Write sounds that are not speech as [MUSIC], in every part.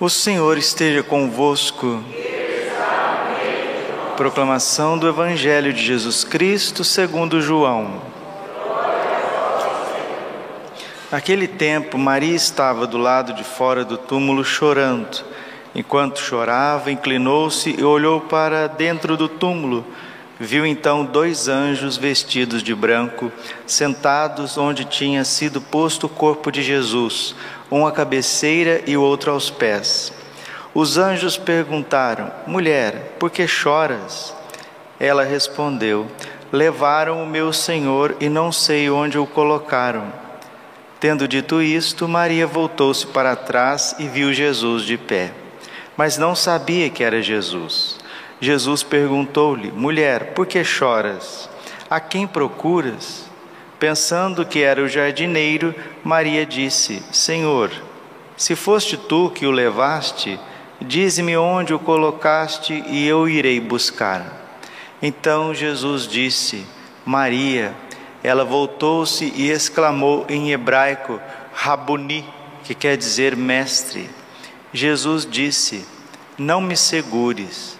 O Senhor esteja convosco. Proclamação do Evangelho de Jesus Cristo segundo João. Naquele tempo, Maria estava do lado de fora do túmulo chorando. Enquanto chorava, inclinou-se e olhou para dentro do túmulo. Viu então dois anjos vestidos de branco, sentados onde tinha sido posto o corpo de Jesus, um à cabeceira e o outro aos pés. Os anjos perguntaram: Mulher, por que choras? Ela respondeu: Levaram o meu Senhor e não sei onde o colocaram. Tendo dito isto, Maria voltou-se para trás e viu Jesus de pé, mas não sabia que era Jesus. Jesus perguntou-lhe: Mulher, por que choras? A quem procuras? Pensando que era o jardineiro, Maria disse: Senhor, se foste tu que o levaste, dize-me onde o colocaste e eu irei buscar. Então Jesus disse: Maria. Ela voltou-se e exclamou em hebraico: Rabuni, que quer dizer mestre. Jesus disse: Não me segures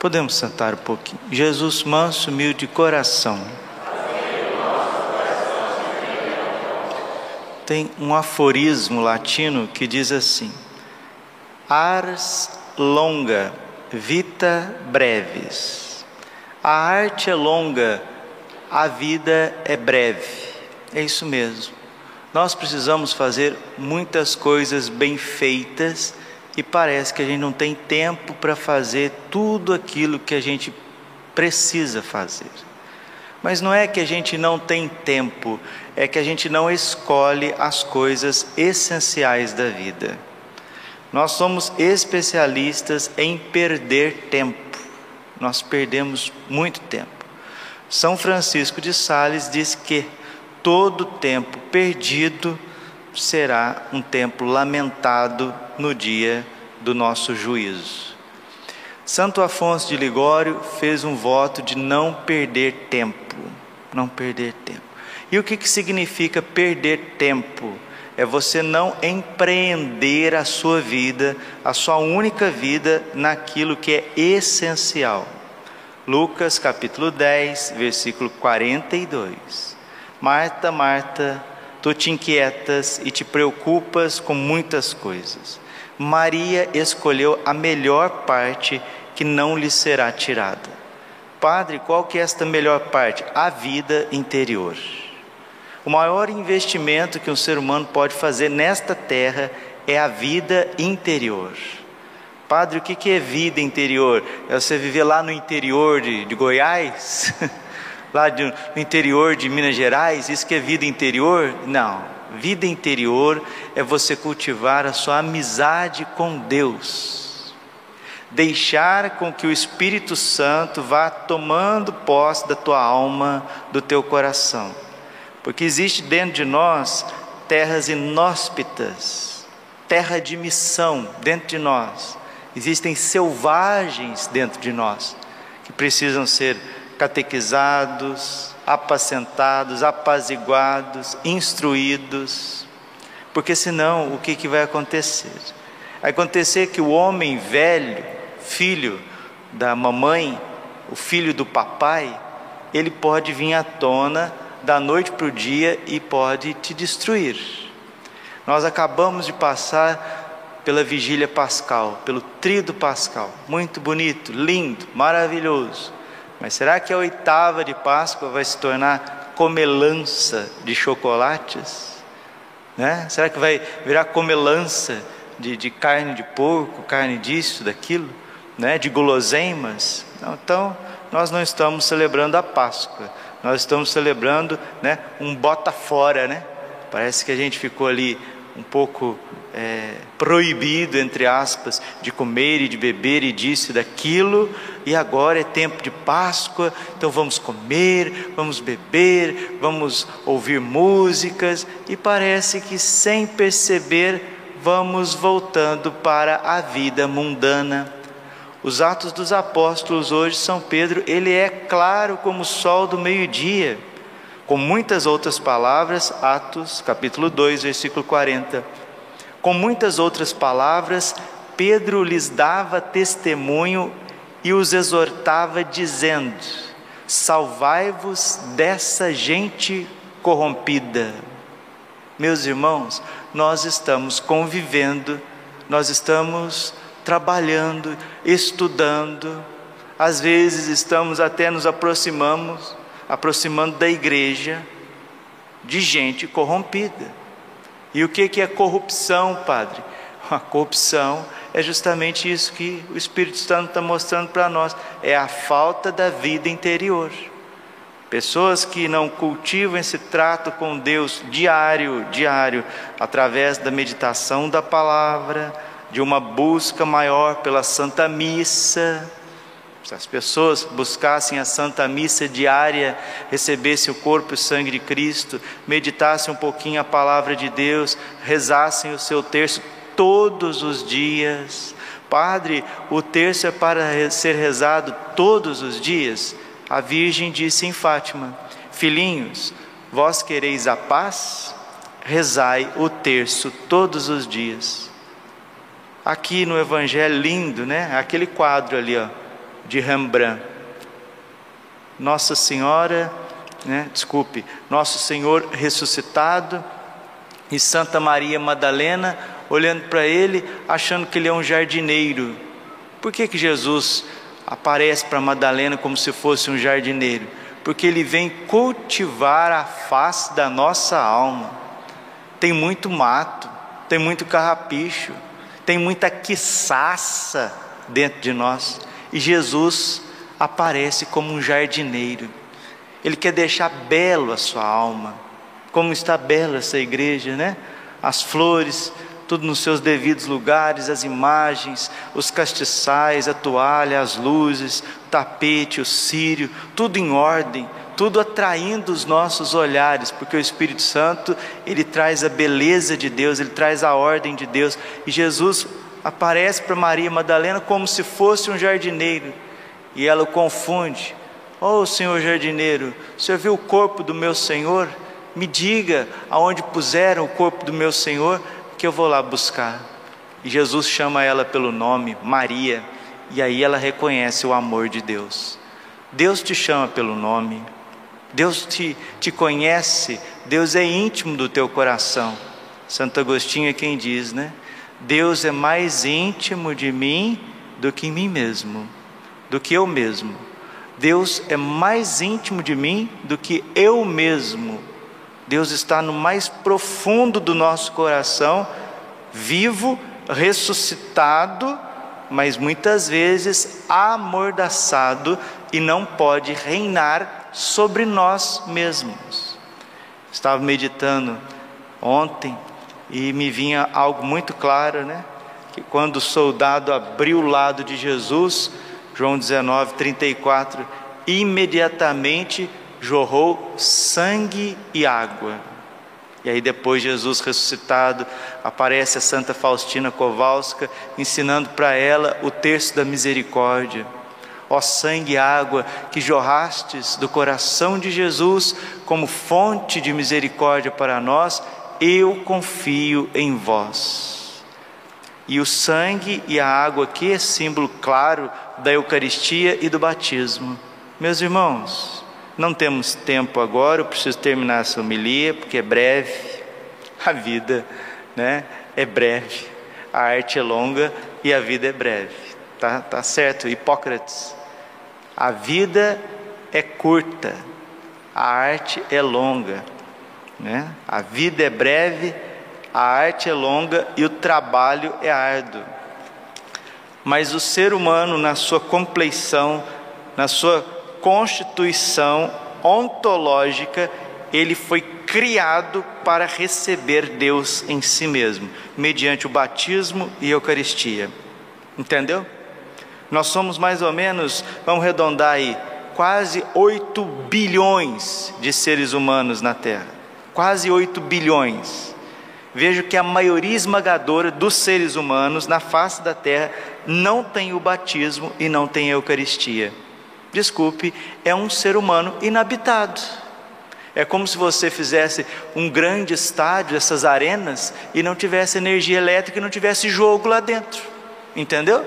Podemos sentar um pouquinho. Jesus, manso, humilde de coração. Tem um aforismo latino que diz assim: Ars longa, vita breves. A arte é longa, a vida é breve. É isso mesmo. Nós precisamos fazer muitas coisas bem feitas e parece que a gente não tem tempo para fazer tudo aquilo que a gente precisa fazer. Mas não é que a gente não tem tempo, é que a gente não escolhe as coisas essenciais da vida. Nós somos especialistas em perder tempo. Nós perdemos muito tempo. São Francisco de Sales diz que todo tempo perdido será um tempo lamentado no dia do nosso juízo. Santo Afonso de Ligório fez um voto de não perder tempo, não perder tempo. E o que, que significa perder tempo? É você não empreender a sua vida, a sua única vida, naquilo que é essencial. Lucas capítulo 10, versículo 42. Marta, Marta, tu te inquietas e te preocupas com muitas coisas. Maria escolheu a melhor parte que não lhe será tirada. Padre, qual que é esta melhor parte? A vida interior. O maior investimento que um ser humano pode fazer nesta terra é a vida interior. Padre, o que é vida interior? É você viver lá no interior de, de Goiás? [LAUGHS] lá de, no interior de Minas Gerais, isso que é vida interior? Não. Vida interior é você cultivar a sua amizade com Deus. Deixar com que o Espírito Santo vá tomando posse da tua alma, do teu coração. Porque existe dentro de nós terras inóspitas, terra de missão dentro de nós. Existem selvagens dentro de nós que precisam ser catequizados, apacentados, apaziguados, instruídos, porque senão o que, que vai acontecer? Vai acontecer que o homem velho, filho da mamãe, o filho do papai, ele pode vir à tona da noite para o dia e pode te destruir. Nós acabamos de passar pela vigília pascal, pelo trido pascal, muito bonito, lindo, maravilhoso Mas será que a oitava de Páscoa vai se tornar comelança de chocolates? Né? Será que vai virar comelança de, de carne de porco, carne disso, daquilo, né? de guloseimas? Não, então, nós não estamos celebrando a Páscoa, nós estamos celebrando né, um bota fora, né? Parece que a gente ficou ali um pouco é, proibido, entre aspas, de comer e de beber e disso e daquilo, e agora é tempo de Páscoa, então vamos comer, vamos beber, vamos ouvir músicas, e parece que sem perceber vamos voltando para a vida mundana. Os Atos dos Apóstolos hoje, São Pedro, ele é claro como o sol do meio-dia, com muitas outras palavras, Atos capítulo 2, versículo 40 com muitas outras palavras, Pedro lhes dava testemunho e os exortava, dizendo: Salvai-vos dessa gente corrompida. Meus irmãos, nós estamos convivendo, nós estamos trabalhando, estudando, às vezes estamos até nos aproximamos, aproximando da igreja de gente corrompida. E o que é corrupção, Padre? [LAUGHS] A corrupção é justamente isso que o Espírito Santo está mostrando para nós: é a falta da vida interior. Pessoas que não cultivam esse trato com Deus diário, diário, através da meditação da palavra, de uma busca maior pela Santa Missa, se as pessoas buscassem a Santa Missa diária, recebessem o corpo e o sangue de Cristo, meditassem um pouquinho a palavra de Deus, rezassem o seu terço todos os dias. Padre, o terço é para ser rezado todos os dias? A Virgem disse em Fátima: Filhinhos, vós quereis a paz? Rezai o terço todos os dias. Aqui no Evangelho lindo, né? Aquele quadro ali, ó de Rembrandt. Nossa Senhora, né, desculpe, Nosso Senhor ressuscitado e Santa Maria Madalena olhando para ele, achando que ele é um jardineiro. Por que, que Jesus aparece para Madalena como se fosse um jardineiro? Porque ele vem cultivar a face da nossa alma. Tem muito mato, tem muito carrapicho, tem muita quiçaça dentro de nós. E Jesus aparece como um jardineiro. Ele quer deixar belo a sua alma. Como está bela essa igreja, né? As flores, tudo nos seus devidos lugares, as imagens, os castiçais, a toalha, as luzes, o tapete, o círio, tudo em ordem, tudo atraindo os nossos olhares, porque o Espírito Santo, ele traz a beleza de Deus, ele traz a ordem de Deus, e Jesus aparece para Maria Madalena como se fosse um jardineiro e ela o confunde. Oh, senhor jardineiro, senhor viu o corpo do meu senhor? Me diga aonde puseram o corpo do meu senhor, que eu vou lá buscar. E Jesus chama ela pelo nome, Maria, e aí ela reconhece o amor de Deus. Deus te chama pelo nome, Deus te, te conhece, Deus é íntimo do teu coração. Santo Agostinho é quem diz, né? Deus é mais íntimo de mim do que em mim mesmo, do que eu mesmo. Deus é mais íntimo de mim do que eu mesmo. Deus está no mais profundo do nosso coração, vivo, ressuscitado, mas muitas vezes amordaçado e não pode reinar sobre nós mesmos. Estava meditando ontem e me vinha algo muito claro, né? Que quando o soldado abriu o lado de Jesus, João 19, 34, imediatamente jorrou sangue e água. E aí depois Jesus ressuscitado, aparece a Santa Faustina Kowalska ensinando para ela o terço da misericórdia. Ó sangue e água que jorrastes do coração de Jesus como fonte de misericórdia para nós, eu confio em vós. E o sangue e a água aqui é símbolo claro da Eucaristia e do batismo. Meus irmãos, não temos tempo agora, eu preciso terminar essa homilia, porque é breve, [LAUGHS] a vida né, é breve, a arte é longa e a vida é breve. Tá, tá certo, Hipócrates. A vida é curta, a arte é longa. Né? A vida é breve, a arte é longa e o trabalho é árduo. Mas o ser humano, na sua compleição, na sua constituição ontológica, ele foi criado para receber Deus em si mesmo, mediante o batismo e Eucaristia. Entendeu? Nós somos mais ou menos, vamos arredondar aí, quase 8 bilhões de seres humanos na Terra. Quase 8 bilhões. Vejo que a maioria esmagadora dos seres humanos na face da Terra não tem o batismo e não tem a Eucaristia. Desculpe, é um ser humano inabitado. É como se você fizesse um grande estádio, essas arenas, e não tivesse energia elétrica e não tivesse jogo lá dentro. Entendeu?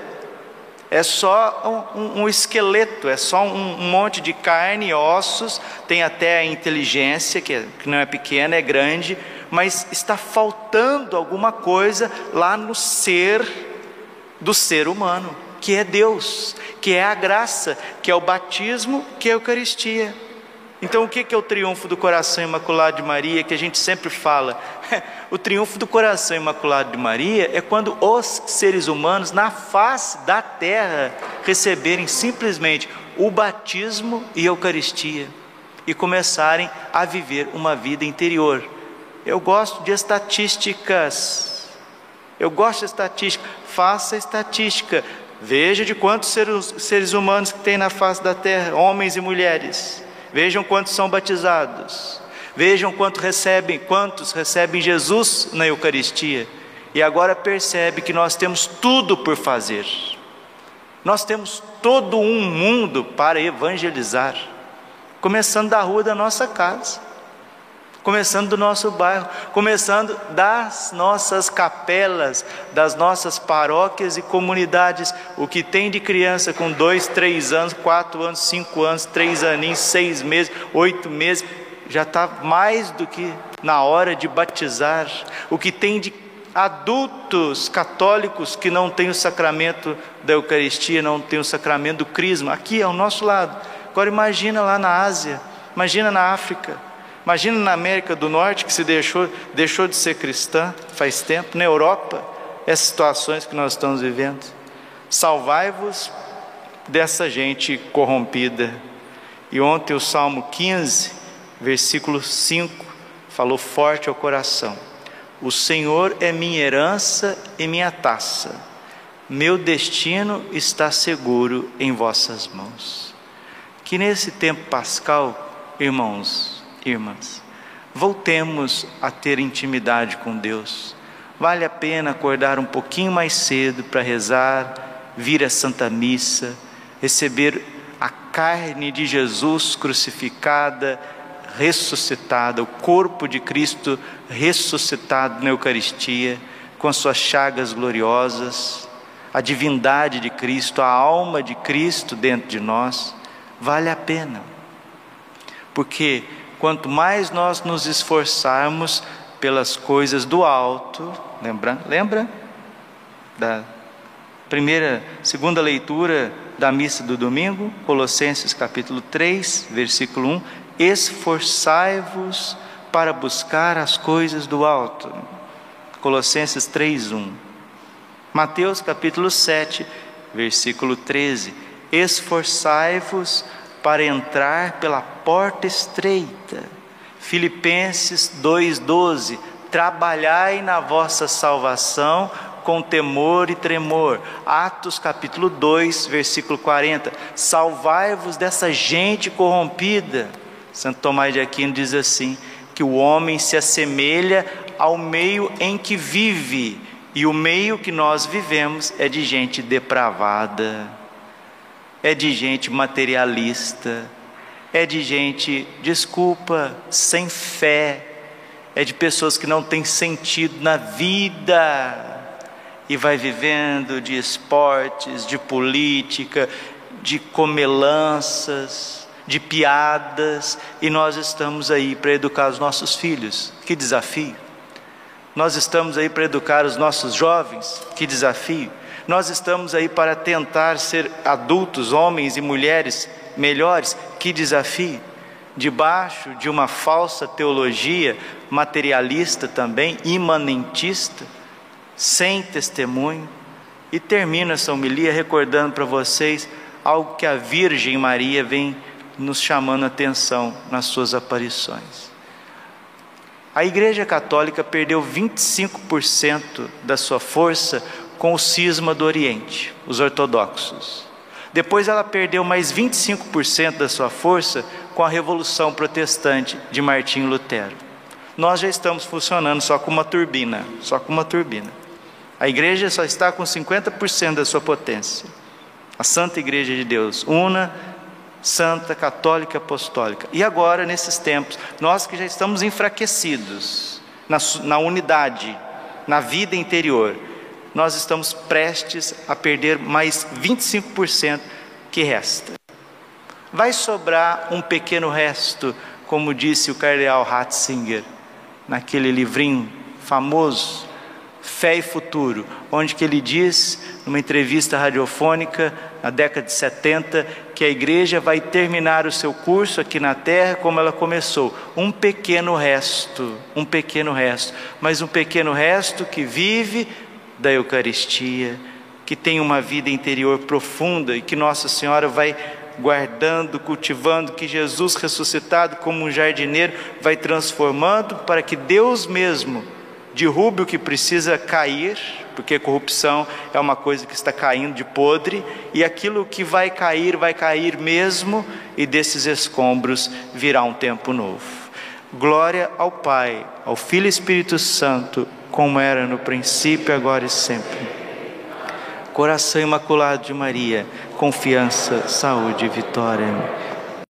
É só um, um, esqueleto, é só um, monte de carne e ossos, tem até a inteligência, que, é, que não é pequena, é grande, mas está faltando alguma coisa lá no ser do ser humano, que é Deus, que é a graça, que é o batismo, que é a Eucaristia. Então, o que é o triunfo do coração imaculado de Maria, que a gente sempre fala? [LAUGHS] O triunfo do coração imaculado de Maria é quando os seres humanos, na face da terra, receberem simplesmente o batismo e a Eucaristia e começarem a viver uma vida interior. Eu gosto de estatísticas. Eu gosto de estatística. Faça estatística. Veja de quantos seres, seres humanos que tem na face da terra, homens e mulheres. Vejam quantos são batizados. Vejam quanto recebem, quantos recebem Jesus na Eucaristia. E agora percebe que nós temos tudo por fazer. Nós temos todo um mundo para evangelizar, começando da rua da nossa casa começando do nosso bairro, começando das nossas capelas, das nossas paróquias e comunidades. O que tem de criança com dois, três anos, quatro anos, cinco anos, três aninhos, seis meses, oito meses, já está mais do que na hora de batizar. O que tem de adultos católicos que não têm o sacramento da Eucaristia, não têm o sacramento do Crisma, aqui ao nosso lado. Agora imagina lá na Ásia, imagina na África Imagina na América do Norte, que se deixou, deixou de ser cristã faz tempo, na Europa, essas situações que nós estamos vivendo. Salvai-vos dessa gente corrompida. E ontem o Salmo 15, versículo 5, falou forte ao coração: O Senhor é minha herança e minha taça, meu destino está seguro em vossas mãos. Que nesse tempo pascal, irmãos, irmãs, voltemos a ter intimidade com Deus. Vale a pena acordar um pouquinho mais cedo para rezar, vir à Santa Missa, receber a carne de Jesus crucificada, ressuscitada, o corpo de Cristo ressuscitado na Eucaristia, com as suas chagas gloriosas, a divindade de Cristo, a alma de Cristo dentro de nós, vale a pena. Porque quanto mais nós nos esforçarmos pelas coisas do alto, lembra? Lembra da primeira, segunda leitura da missa do domingo, Colossenses capítulo 3, versículo 1, esforçai-vos para buscar as coisas do alto. Colossenses 3:1. Mateus capítulo 7, versículo 13. Esforçai-vos para entrar pela porta estreita. Filipenses 2:12 Trabalhai na vossa salvação com temor e tremor. Atos capítulo 2, versículo 40. Salvai-vos dessa gente corrompida. Santo Tomás de Aquino diz assim: que o homem se assemelha ao meio em que vive, e o meio que nós vivemos é de gente depravada é de gente materialista, é de gente, desculpa, sem fé, é de pessoas que não têm sentido na vida e vai vivendo de esportes, de política, de comelanças, de piadas, e nós estamos aí para educar os nossos filhos. Que desafio! Nós estamos aí para educar os nossos jovens. Que desafio! Nós estamos aí para tentar ser adultos, homens e mulheres melhores. Que desafio! Debaixo de uma falsa teologia materialista também, imanentista, sem testemunho. E termino essa homilia recordando para vocês algo que a Virgem Maria vem nos chamando a atenção nas suas aparições. A Igreja Católica perdeu 25% da sua força com o cisma do Oriente, os ortodoxos. Depois ela perdeu mais 25% da sua força com a Revolução Protestante de Martinho Lutero. Nós já estamos funcionando só com uma turbina, só com uma turbina. A igreja só está com 50% da sua potência. A Santa Igreja de Deus, una, santa, católica, apostólica. E agora, nesses tempos, nós que já estamos enfraquecidos na, na unidade, na vida interior, nós estamos prestes a perder mais 25% que resta. Vai sobrar um pequeno resto, como disse o cardeal Ratzinger, naquele livrinho famoso, Fé e Futuro, onde que ele diz, numa entrevista radiofônica, na década de 70, que a igreja vai terminar o seu curso aqui na terra como ela começou, um pequeno resto, um pequeno resto, mas um pequeno resto que vive da Eucaristia, que tem uma vida interior profunda e que Nossa Senhora vai guardando, cultivando, que Jesus ressuscitado como um jardineiro vai transformando para que Deus mesmo derrube o que precisa cair, porque corrupção é uma coisa que está caindo de podre, e aquilo que vai cair, vai cair mesmo, e desses escombros virá um tempo novo. Glória ao Pai, ao Filho e Espírito Santo, como era no princípio, agora e sempre. Coração imaculado de Maria, confiança, saúde e vitória.